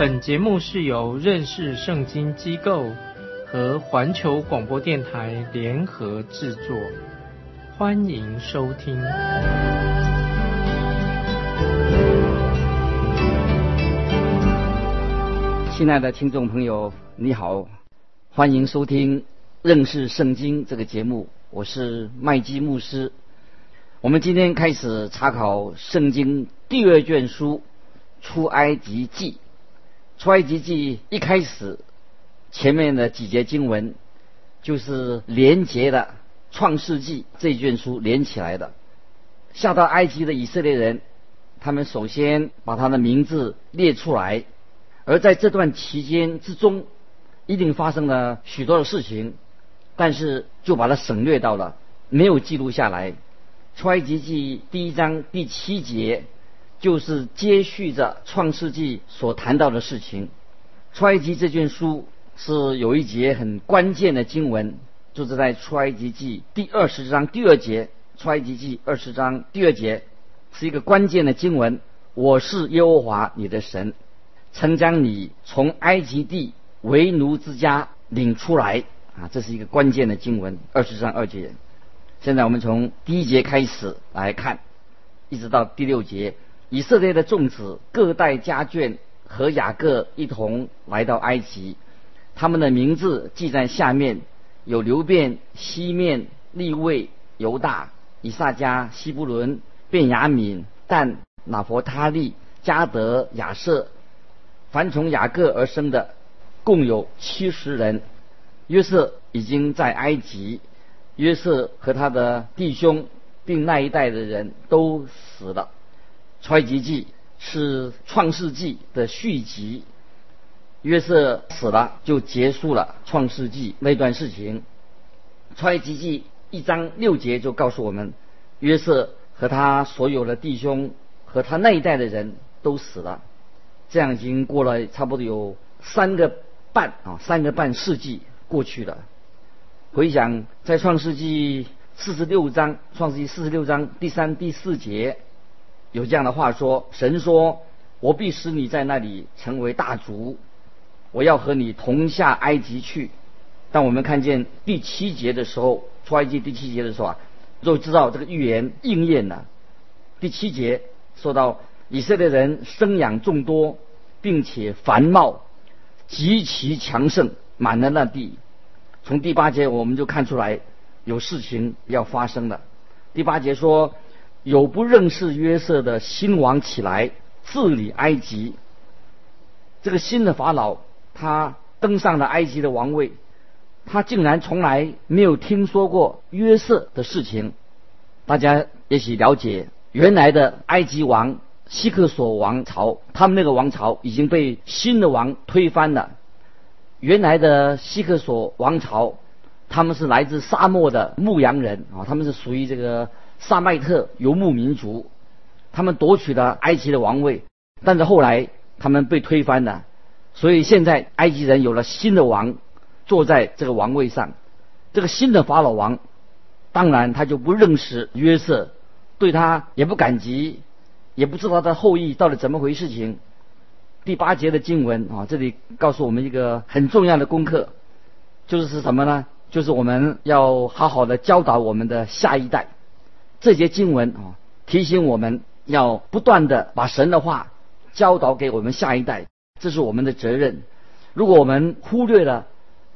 本节目是由认识圣经机构和环球广播电台联合制作，欢迎收听。亲爱的听众朋友，你好，欢迎收听。认识圣经这个节目，我是麦基牧师。我们今天开始查考圣经第二卷书《出埃及记》。出埃及记一开始，前面的几节经文就是连结的创世纪这卷书连起来的。下到埃及的以色列人，他们首先把他的名字列出来，而在这段期间之中，一定发生了许多的事情。但是就把它省略到了，没有记录下来。出埃及记第一章第七节就是接续着创世纪所谈到的事情。出埃及这卷书是有一节很关键的经文，就是在出埃及记第二十章第二节。出埃及记二十章第二节是一个关键的经文。我是耶和华你的神，曾将你从埃及地为奴之家领出来。啊，这是一个关键的经文，二十章二节。现在我们从第一节开始来看，一直到第六节。以色列的众子各带家眷和雅各一同来到埃及，他们的名字记在下面：有流便、西面、利位、犹大、以撒加、西布伦、便雅敏、但、拿佛他利、加德、亚瑟。凡从雅各而生的，共有七十人。约瑟已经在埃及，约瑟和他的弟兄并那一代的人都死了。创世记是创世纪的续集，约瑟死了就结束了创世纪那段事情。创世记一章六节就告诉我们，约瑟和他所有的弟兄和他那一代的人都死了。这样已经过了差不多有三个半啊，三个半世纪。过去了。回想在创世纪四十六章，创世纪四十六章第三、第四节有这样的话说：“神说，我必使你在那里成为大族，我要和你同下埃及去。”当我们看见第七节的时候，出埃及第七节的时候啊，就知道这个预言应验了。第七节说到以色列人生养众多，并且繁茂，极其强盛。满了那地，从第八节我们就看出来有事情要发生了。第八节说，有不认识约瑟的新王起来治理埃及。这个新的法老他登上了埃及的王位，他竟然从来没有听说过约瑟的事情。大家也许了解，原来的埃及王希克索王朝，他们那个王朝已经被新的王推翻了。原来的希克索王朝，他们是来自沙漠的牧羊人啊，他们是属于这个萨麦特游牧民族，他们夺取了埃及的王位，但是后来他们被推翻了，所以现在埃及人有了新的王坐在这个王位上，这个新的法老王，当然他就不认识约瑟，对他也不感激，也不知道他后裔到底怎么回事情。第八节的经文啊，这里告诉我们一个很重要的功课，就是是什么呢？就是我们要好好的教导我们的下一代。这节经文啊，提醒我们要不断的把神的话教导给我们下一代，这是我们的责任。如果我们忽略了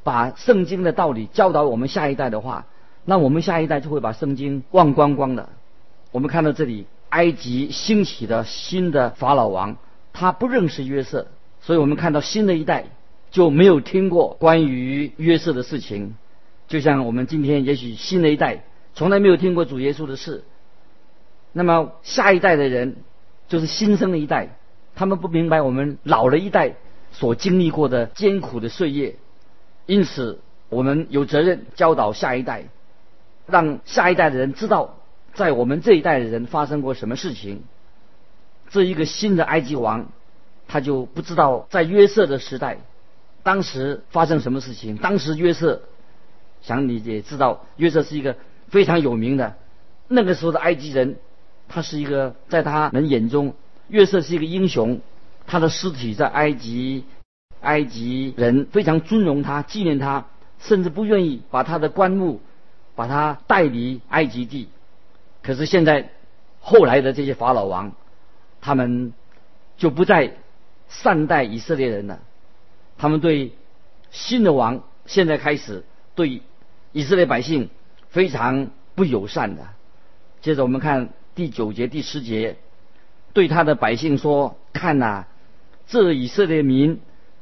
把圣经的道理教导我们下一代的话，那我们下一代就会把圣经忘光光的。我们看到这里，埃及兴起的新的法老王。他不认识约瑟，所以我们看到新的一代就没有听过关于约瑟的事情。就像我们今天也许新的一代从来没有听过主耶稣的事，那么下一代的人就是新生的一代，他们不明白我们老了一代所经历过的艰苦的岁月，因此我们有责任教导下一代，让下一代的人知道，在我们这一代的人发生过什么事情。这一个新的埃及王，他就不知道在约瑟的时代，当时发生什么事情。当时约瑟，想你也知道，约瑟是一个非常有名的，那个时候的埃及人，他是一个在他们眼中，约瑟是一个英雄。他的尸体在埃及，埃及人非常尊荣他，纪念他，甚至不愿意把他的棺木把他带离埃及地。可是现在，后来的这些法老王，他们就不再善待以色列人了。他们对新的王现在开始对以色列百姓非常不友善的。接着我们看第九节、第十节，对他的百姓说：“看呐。”这以色列民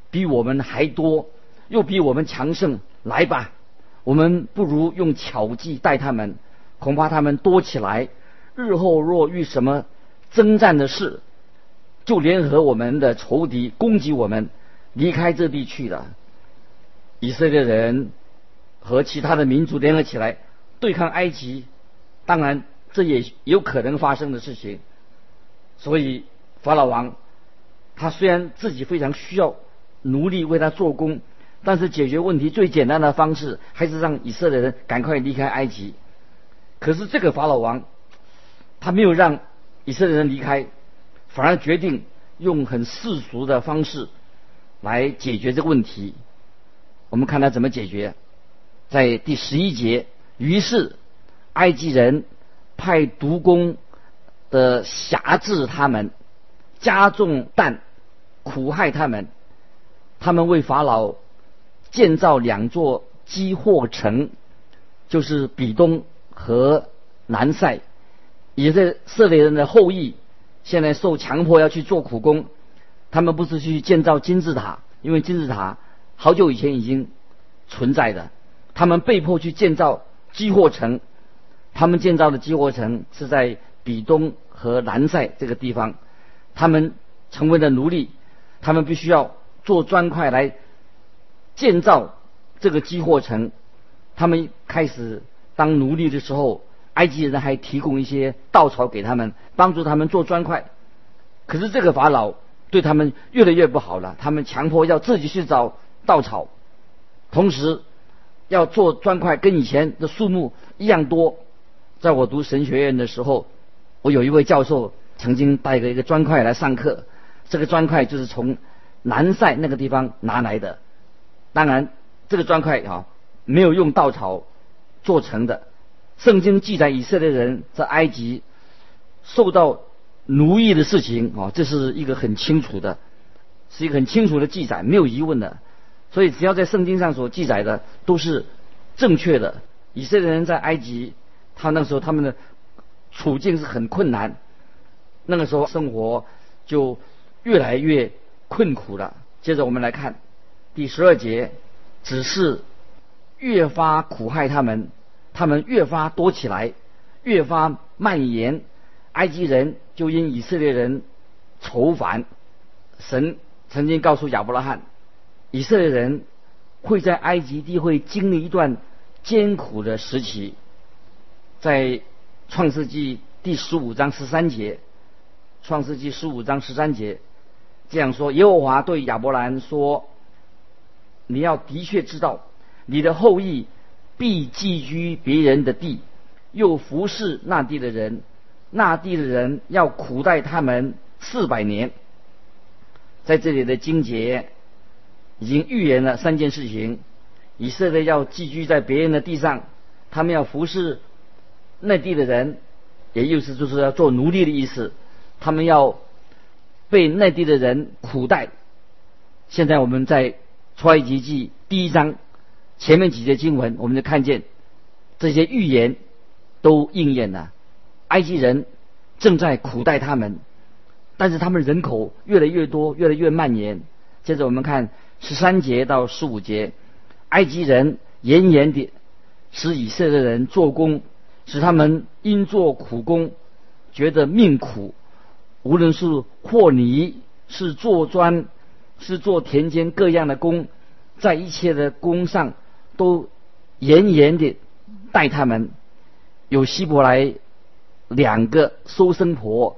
比我们还多，又比我们强盛。来吧，我们不如用巧计待他们，恐怕他们多起来，日后若遇什么征战的事，就联合我们的仇敌攻击我们，离开这地去了。以色列人和其他的民族联合起来对抗埃及，当然这也有可能发生的事情。所以法老王。他虽然自己非常需要奴隶为他做工，但是解决问题最简单的方式还是让以色列人赶快离开埃及。可是这个法老王，他没有让以色列人离开，反而决定用很世俗的方式来解决这个问题。我们看他怎么解决，在第十一节，于是埃及人派毒工的辖制他们。加重担，苦害他们。他们为法老建造两座积货城，就是比东和南塞。以色列人的后裔现在受强迫要去做苦工。他们不是去建造金字塔，因为金字塔好久以前已经存在的。他们被迫去建造积货城。他们建造的积货城是在比东和南塞这个地方。他们成为了奴隶，他们必须要做砖块来建造这个积货城。他们开始当奴隶的时候，埃及人还提供一些稻草给他们，帮助他们做砖块。可是这个法老对他们越来越不好了，他们强迫要自己去找稻草，同时要做砖块，跟以前的数目一样多。在我读神学院的时候，我有一位教授。曾经带个一个砖块来上课，这个砖块就是从南塞那个地方拿来的。当然，这个砖块啊没有用稻草做成的。圣经记载以色列人在埃及受到奴役的事情啊，这是一个很清楚的，是一个很清楚的记载，没有疑问的。所以，只要在圣经上所记载的都是正确的。以色列人在埃及，他那时候他们的处境是很困难。那个时候生活就越来越困苦了。接着我们来看第十二节，只是越发苦害他们，他们越发多起来，越发蔓延。埃及人就因以色列人愁烦。神曾经告诉亚伯拉罕，以色列人会在埃及地会经历一段艰苦的时期。在创世纪第十五章十三节。创世纪十五章十三节这样说：耶和华对亚伯兰说：“你要的确知道，你的后裔必寄居别人的地，又服侍那地的人，那地的人要苦待他们四百年。”在这里的经节已经预言了三件事情：以色列要寄居在别人的地上，他们要服侍内地的人，也就是就是要做奴隶的意思。他们要被内地的人苦待。现在我们在出埃及记第一章前面几节经文，我们就看见这些预言都应验了。埃及人正在苦待他们，但是他们人口越来越多，越来越蔓延。接着我们看十三节到十五节，埃及人严严地使以色列人做工，使他们因做苦工觉得命苦。无论是和泥，是做砖，是做田间各样的工，在一切的工上都严严的待他们。有希伯来两个收生婆，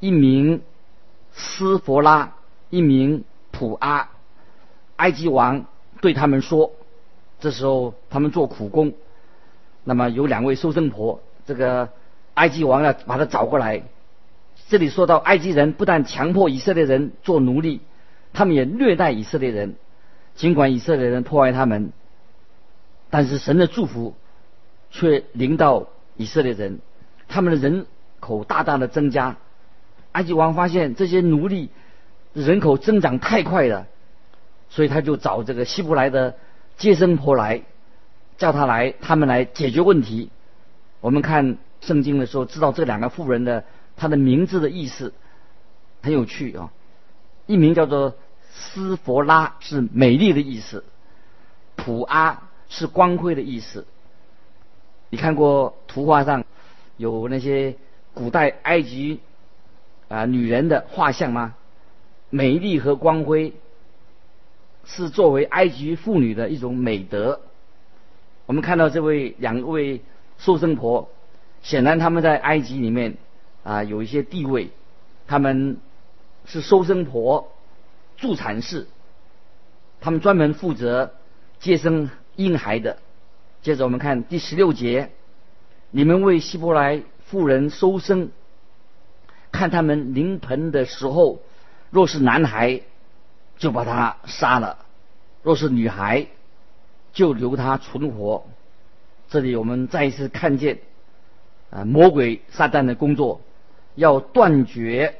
一名斯佛拉，一名普阿。埃及王对他们说：“这时候他们做苦工，那么有两位收生婆，这个埃及王要把他找过来。这里说到埃及人不但强迫以色列人做奴隶，他们也虐待以色列人。尽管以色列人破坏他们，但是神的祝福却临到以色列人，他们的人口大大的增加。埃及王发现这些奴隶人口增长太快了。”所以他就找这个希伯来的接生婆来，叫他来，他们来解决问题。我们看圣经的时候，知道这两个妇人的她的名字的意思很有趣啊。一名叫做斯佛拉，是美丽的意思；普阿是光辉的意思。你看过图画上有那些古代埃及啊女人的画像吗？美丽和光辉。是作为埃及妇女的一种美德。我们看到这位两位收生婆，显然他们在埃及里面啊有一些地位，他们是收生婆、助产士，他们专门负责接生婴孩的。接着我们看第十六节，你们为希伯来妇人收生，看他们临盆的时候，若是男孩。就把他杀了，若是女孩，就留他存活。这里我们再一次看见，啊，魔鬼撒旦的工作，要断绝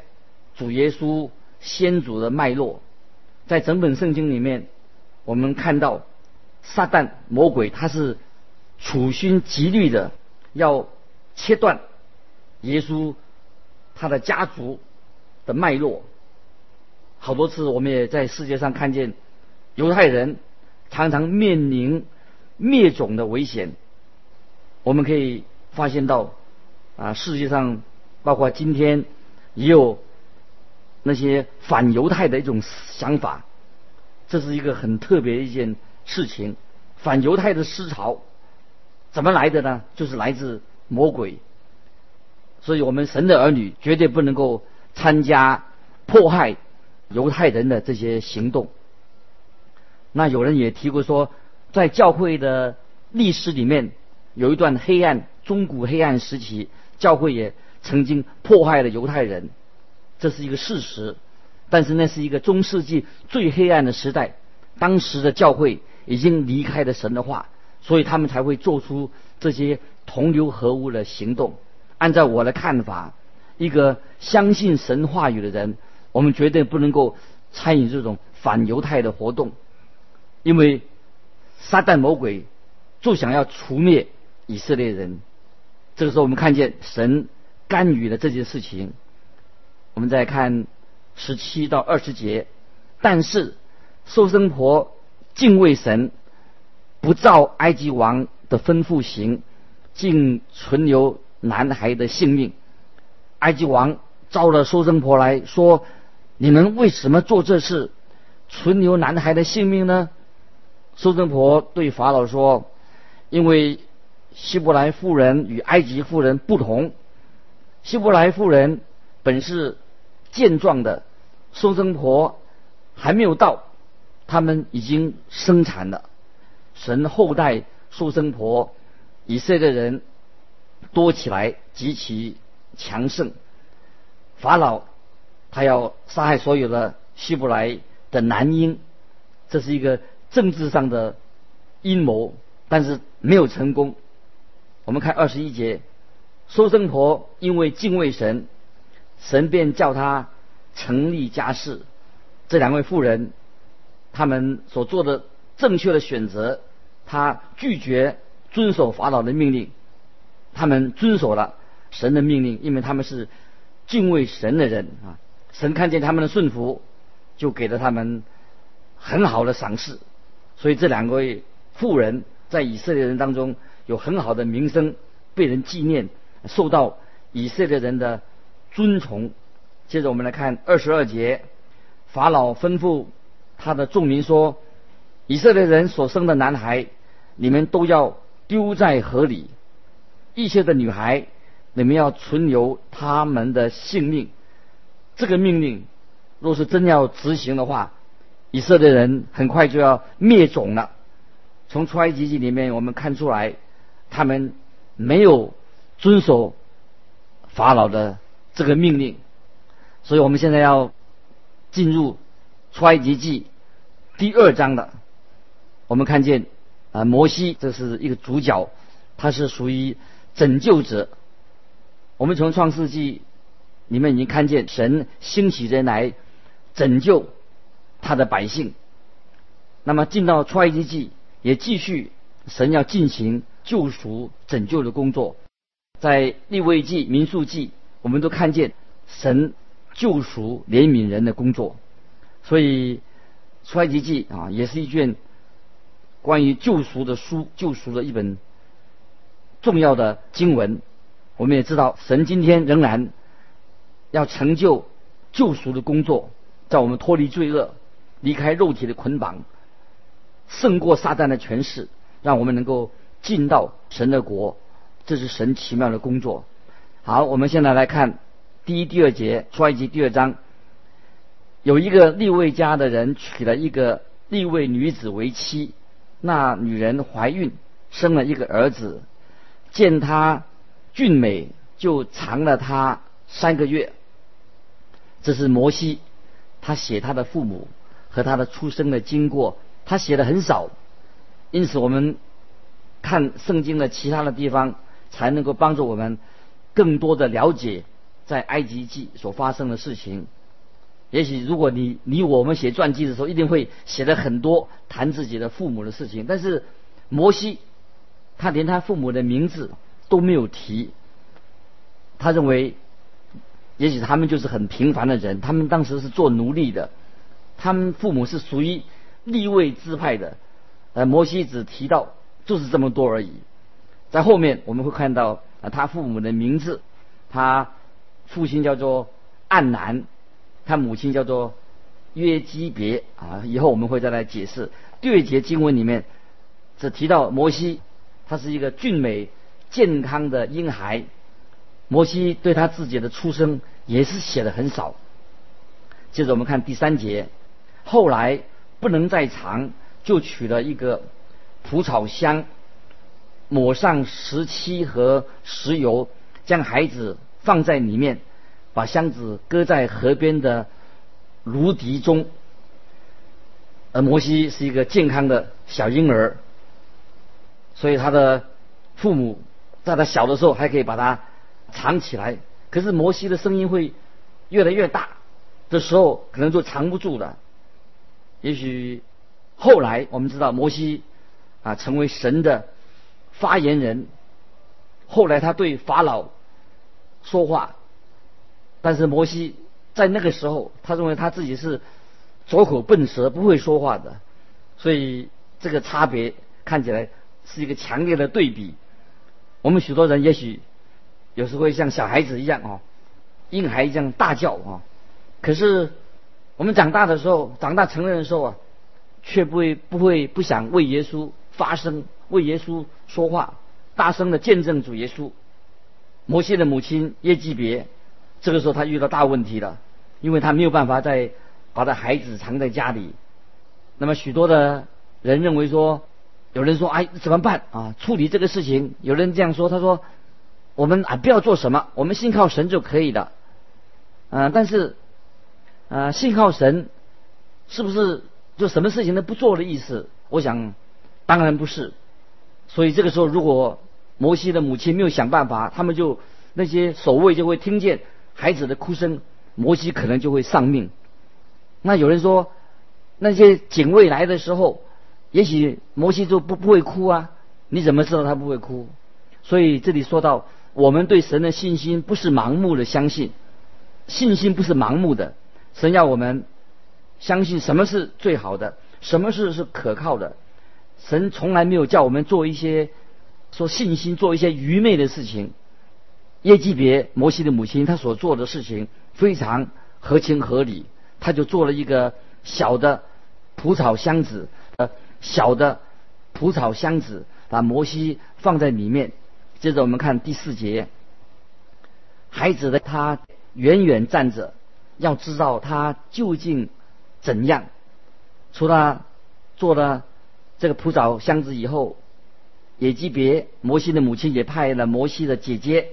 主耶稣先祖的脉络。在整本圣经里面，我们看到撒旦魔鬼他是处心积虑的要切断耶稣他的家族的脉络。好多次，我们也在世界上看见犹太人常常面临灭种的危险。我们可以发现到，啊，世界上包括今天也有那些反犹太的一种想法，这是一个很特别的一件事情。反犹太的思潮怎么来的呢？就是来自魔鬼。所以我们神的儿女绝对不能够参加迫害。犹太人的这些行动，那有人也提过说，在教会的历史里面，有一段黑暗、中古黑暗时期，教会也曾经迫害了犹太人，这是一个事实。但是那是一个中世纪最黑暗的时代，当时的教会已经离开了神的话，所以他们才会做出这些同流合污的行动。按照我的看法，一个相信神话语的人。我们绝对不能够参与这种反犹太的活动，因为撒旦魔鬼就想要除灭以色列人。这个时候，我们看见神干预了这件事情。我们再看十七到二十节，但是收生婆敬畏神，不照埃及王的吩咐行，竟存留男孩的性命。埃及王招了收生婆来说。你们为什么做这事，存留男孩的性命呢？收生婆对法老说：“因为希伯来妇人与埃及妇人不同，希伯来妇人本是健壮的，收生婆还没有到，他们已经生产了。神后代收生婆，以色列人多起来，极其强盛。法老。”他要杀害所有的希伯来的男婴，这是一个政治上的阴谋，但是没有成功。我们看二十一节，收生婆因为敬畏神，神便叫他成立家室。这两位妇人，他们所做的正确的选择，他拒绝遵守法老的命令，他们遵守了神的命令，因为他们是敬畏神的人啊。神看见他们的顺服，就给了他们很好的赏赐，所以这两位妇人在以色列人当中有很好的名声，被人纪念，受到以色列人的尊崇。接着我们来看二十二节，法老吩咐他的众民说：“以色列人所生的男孩，你们都要丢在河里；一切的女孩，你们要存留他们的性命。”这个命令若是真要执行的话，以色列人很快就要灭种了。从出埃及记里面我们看出来，他们没有遵守法老的这个命令，所以我们现在要进入出埃及记第二章的。我们看见啊，摩西这是一个主角，他是属于拯救者。我们从创世纪你们已经看见神兴起人来拯救他的百姓。那么进到出埃及记。也继续，神要进行救赎、拯救的工作，在立位记、民数记，我们都看见神救赎、怜悯人的工作。所以，出埃及记啊，也是一卷关于救赎的书，救赎的一本重要的经文。我们也知道，神今天仍然要成就救赎的工作，在我们脱离罪恶、离开肉体的捆绑。胜过撒旦的权势，让我们能够进到神的国，这是神奇妙的工作。好，我们现在来看第一、第二节出埃及第二章，有一个立位家的人娶了一个立位女子为妻，那女人怀孕生了一个儿子，见他俊美，就藏了他三个月。这是摩西，他写他的父母和他的出生的经过。他写的很少，因此我们看圣经的其他的地方，才能够帮助我们更多的了解在埃及记所发生的事情。也许如果你你我们写传记的时候，一定会写了很多谈自己的父母的事情，但是摩西他连他父母的名字都没有提。他认为，也许他们就是很平凡的人，他们当时是做奴隶的，他们父母是属于。立位支派的，呃，摩西只提到就是这么多而已。在后面我们会看到啊，他父母的名字，他父亲叫做暗南，他母亲叫做约基别啊。以后我们会再来解释。第二节经文里面只提到摩西，他是一个俊美健康的婴孩。摩西对他自己的出生也是写的很少。接着我们看第三节，后来。不能再藏，就取了一个蒲草箱，抹上石漆和石油，将孩子放在里面，把箱子搁在河边的芦荻中。而摩西是一个健康的小婴儿，所以他的父母在他小的时候还可以把他藏起来。可是摩西的声音会越来越大，这时候可能就藏不住了。也许后来我们知道摩西啊成为神的发言人，后来他对法老说话，但是摩西在那个时候他认为他自己是左口笨舌不会说话的，所以这个差别看起来是一个强烈的对比。我们许多人也许有时会像小孩子一样哦，婴孩一样大叫哦，可是。我们长大的时候，长大成人的时候啊，却不会不会不想为耶稣发声，为耶稣说话，大声的见证主耶稣。摩西的母亲耶基别，这个时候他遇到大问题了，因为他没有办法再把他孩子藏在家里。那么许多的人认为说，有人说哎怎么办啊？处理这个事情，有人这样说，他说我们啊不要做什么，我们信靠神就可以了。嗯，但是。啊，信靠神，是不是就什么事情都不做的意思？我想，当然不是。所以这个时候，如果摩西的母亲没有想办法，他们就那些守卫就会听见孩子的哭声，摩西可能就会丧命。那有人说，那些警卫来的时候，也许摩西就不不会哭啊？你怎么知道他不会哭？所以这里说到，我们对神的信心不是盲目的相信，信心不是盲目的。神要我们相信什么是最好的，什么事是可靠的。神从来没有叫我们做一些说信心做一些愚昧的事情。耶基别摩西的母亲，她所做的事情非常合情合理，她就做了一个小的蒲草箱子，呃，小的蒲草箱子，把摩西放在里面。接着我们看第四节，孩子的他远远站着，要知道他究竟怎样。除了做了这个蒲草箱子以后，野基别摩西的母亲也派了摩西的姐姐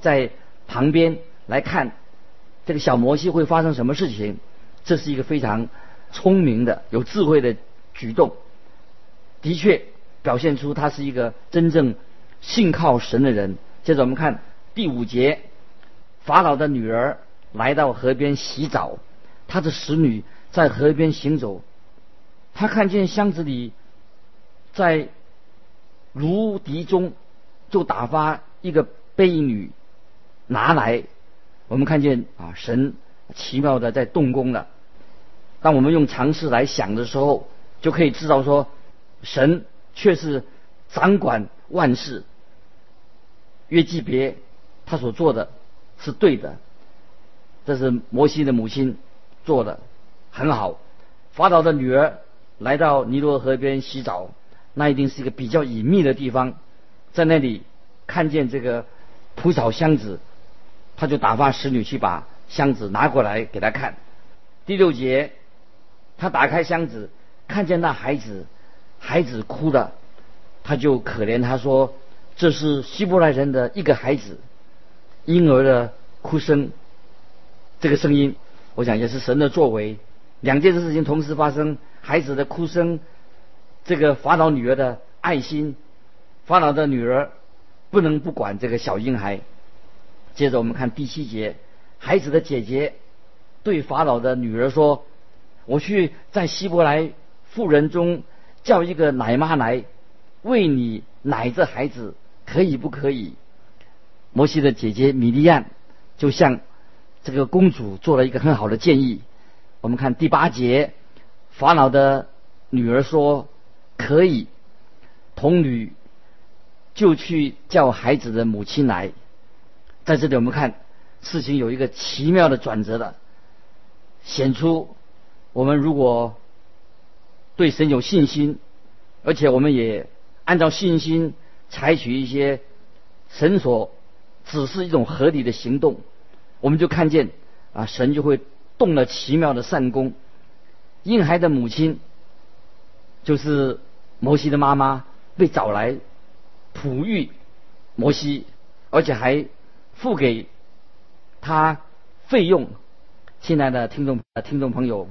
在旁边来看这个小摩西会发生什么事情。这是一个非常聪明的、有智慧的举动，的确表现出他是一个真正信靠神的人。接着我们看第五节，法老的女儿来到河边洗澡，他的使女在河边行走，他看见箱子里在芦笛中就打发一个婢女拿来，我们看见啊神。奇妙的在动工了。当我们用常识来想的时候，就可以知道说，神却是掌管万事。约基别他所做的是对的，这是摩西的母亲做的很好。法老的女儿来到尼罗河边洗澡，那一定是一个比较隐秘的地方，在那里看见这个蒲草箱子，他就打发使女去把。箱子拿过来给他看。第六节，他打开箱子，看见那孩子，孩子哭了，他就可怜他说：“这是希伯来人的一个孩子，婴儿的哭声。”这个声音，我想也是神的作为。两件事情同时发生：孩子的哭声，这个法老女儿的爱心，法老的女儿不能不管这个小婴孩。接着我们看第七节。孩子的姐姐对法老的女儿说：“我去在希伯来妇人中叫一个奶妈来为你奶这孩子，可以不可以？”摩西的姐姐米利亚就向这个公主做了一个很好的建议。我们看第八节，法老的女儿说：“可以。”童女就去叫孩子的母亲来。在这里，我们看。事情有一个奇妙的转折的，显出我们如果对神有信心，而且我们也按照信心采取一些神所指示一种合理的行动，我们就看见啊，神就会动了奇妙的善功。婴孩的母亲就是摩西的妈妈，被找来哺育摩西，而且还付给。他费用，亲爱的听众、听众朋友，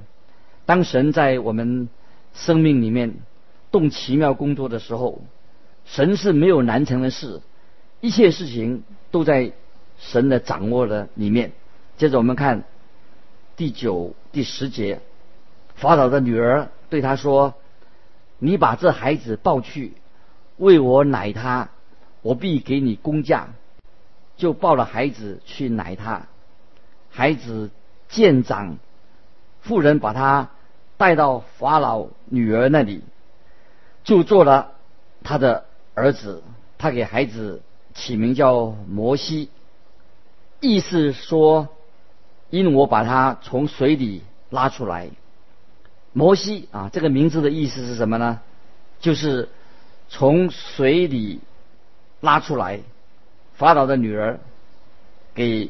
当神在我们生命里面动奇妙工作的时候，神是没有难成的事，一切事情都在神的掌握的里面。接着我们看第九、第十节，法老的女儿对他说：“你把这孩子抱去，为我奶他，我必给你工价。”就抱了孩子去奶他，孩子见长，妇人把他带到法老女儿那里，就做了他的儿子。他给孩子起名叫摩西，意思说，因我把他从水里拉出来。摩西啊，这个名字的意思是什么呢？就是从水里拉出来。法老的女儿给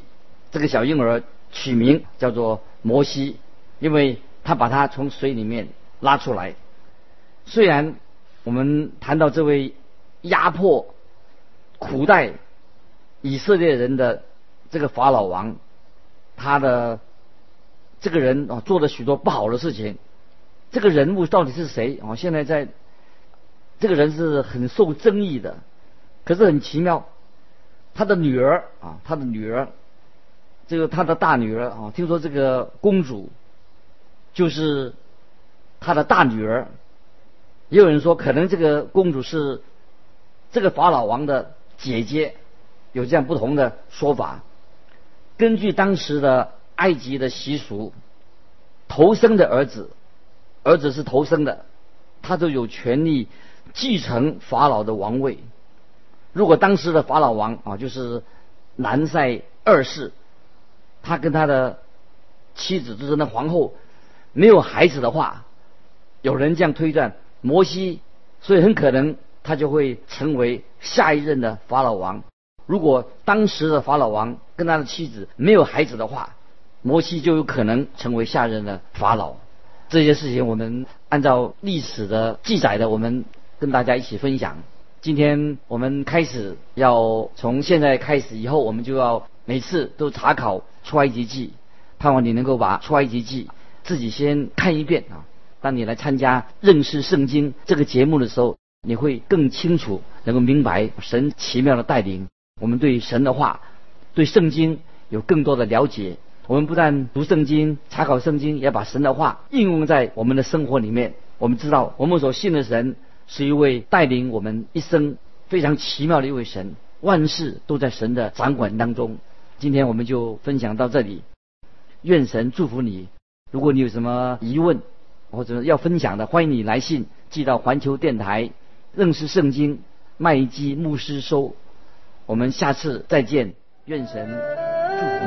这个小婴儿取名叫做摩西，因为他把他从水里面拉出来。虽然我们谈到这位压迫苦待以色列人的这个法老王，他的这个人啊做了许多不好的事情。这个人物到底是谁啊？现在在这个人是很受争议的，可是很奇妙。他的女儿啊，他的女儿，这个他的大女儿啊，听说这个公主就是他的大女儿，也有人说可能这个公主是这个法老王的姐姐，有这样不同的说法。根据当时的埃及的习俗，头生的儿子，儿子是头生的，他就有权利继承法老的王位。如果当时的法老王啊，就是南塞二世，他跟他的妻子就是那皇后没有孩子的话，有人这样推断，摩西，所以很可能他就会成为下一任的法老王。如果当时的法老王跟他的妻子没有孩子的话，摩西就有可能成为下任的法老。这些事情我们按照历史的记载的，我们跟大家一起分享。今天我们开始要从现在开始以后，我们就要每次都查考出埃及记，盼望你能够把出埃及记自己先看一遍啊。当你来参加认识圣经这个节目的时候，你会更清楚能够明白神奇妙的带领。我们对神的话、对圣经有更多的了解。我们不但读圣经、查考圣经，也把神的话应用在我们的生活里面。我们知道，我们所信的神是一位带领我们一生非常奇妙的一位神，万事都在神的掌管当中。今天我们就分享到这里，愿神祝福你。如果你有什么疑问或者要分享的，欢迎你来信寄到环球电台认识圣经麦基牧师收。我们下次再见，愿神祝福。